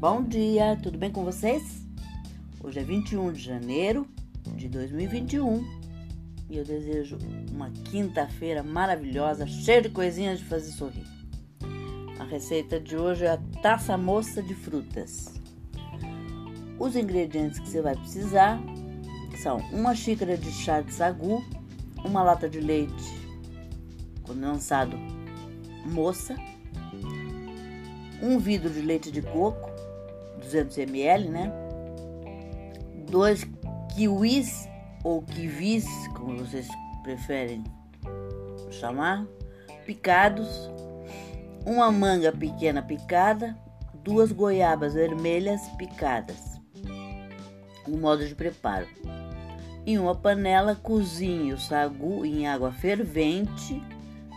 Bom dia, tudo bem com vocês? Hoje é 21 de janeiro de 2021 e eu desejo uma quinta-feira maravilhosa, cheia de coisinhas de fazer sorrir. A receita de hoje é a taça moça de frutas. Os ingredientes que você vai precisar são uma xícara de chá de sagu, uma lata de leite condensado moça, um vidro de leite de coco, 200 ml, né? Dois kiwis ou kiwis, como vocês preferem chamar, picados, uma manga pequena picada, duas goiabas vermelhas picadas. O modo de preparo: em uma panela, cozinhe o sagu em água fervente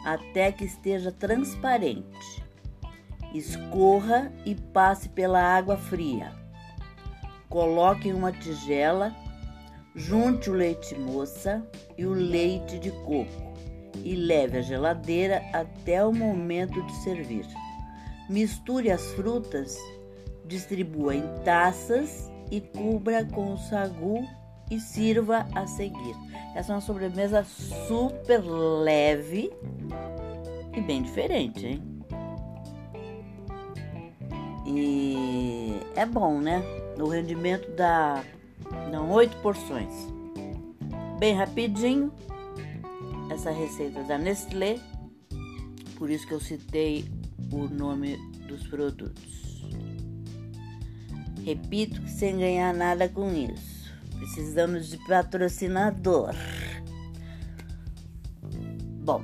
até que esteja transparente. Escorra e passe pela água fria. Coloque em uma tigela, junte o leite moça e o leite de coco e leve à geladeira até o momento de servir. Misture as frutas, distribua em taças e cubra com sagu e sirva a seguir. Essa é uma sobremesa super leve e bem diferente, hein? E é bom, né? O rendimento dá dão oito porções. Bem rapidinho. Essa receita da Nestlé, por isso que eu citei o nome dos produtos. Repito que sem ganhar nada com isso. Precisamos de patrocinador. Bom,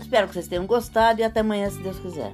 espero que vocês tenham gostado e até amanhã, se Deus quiser.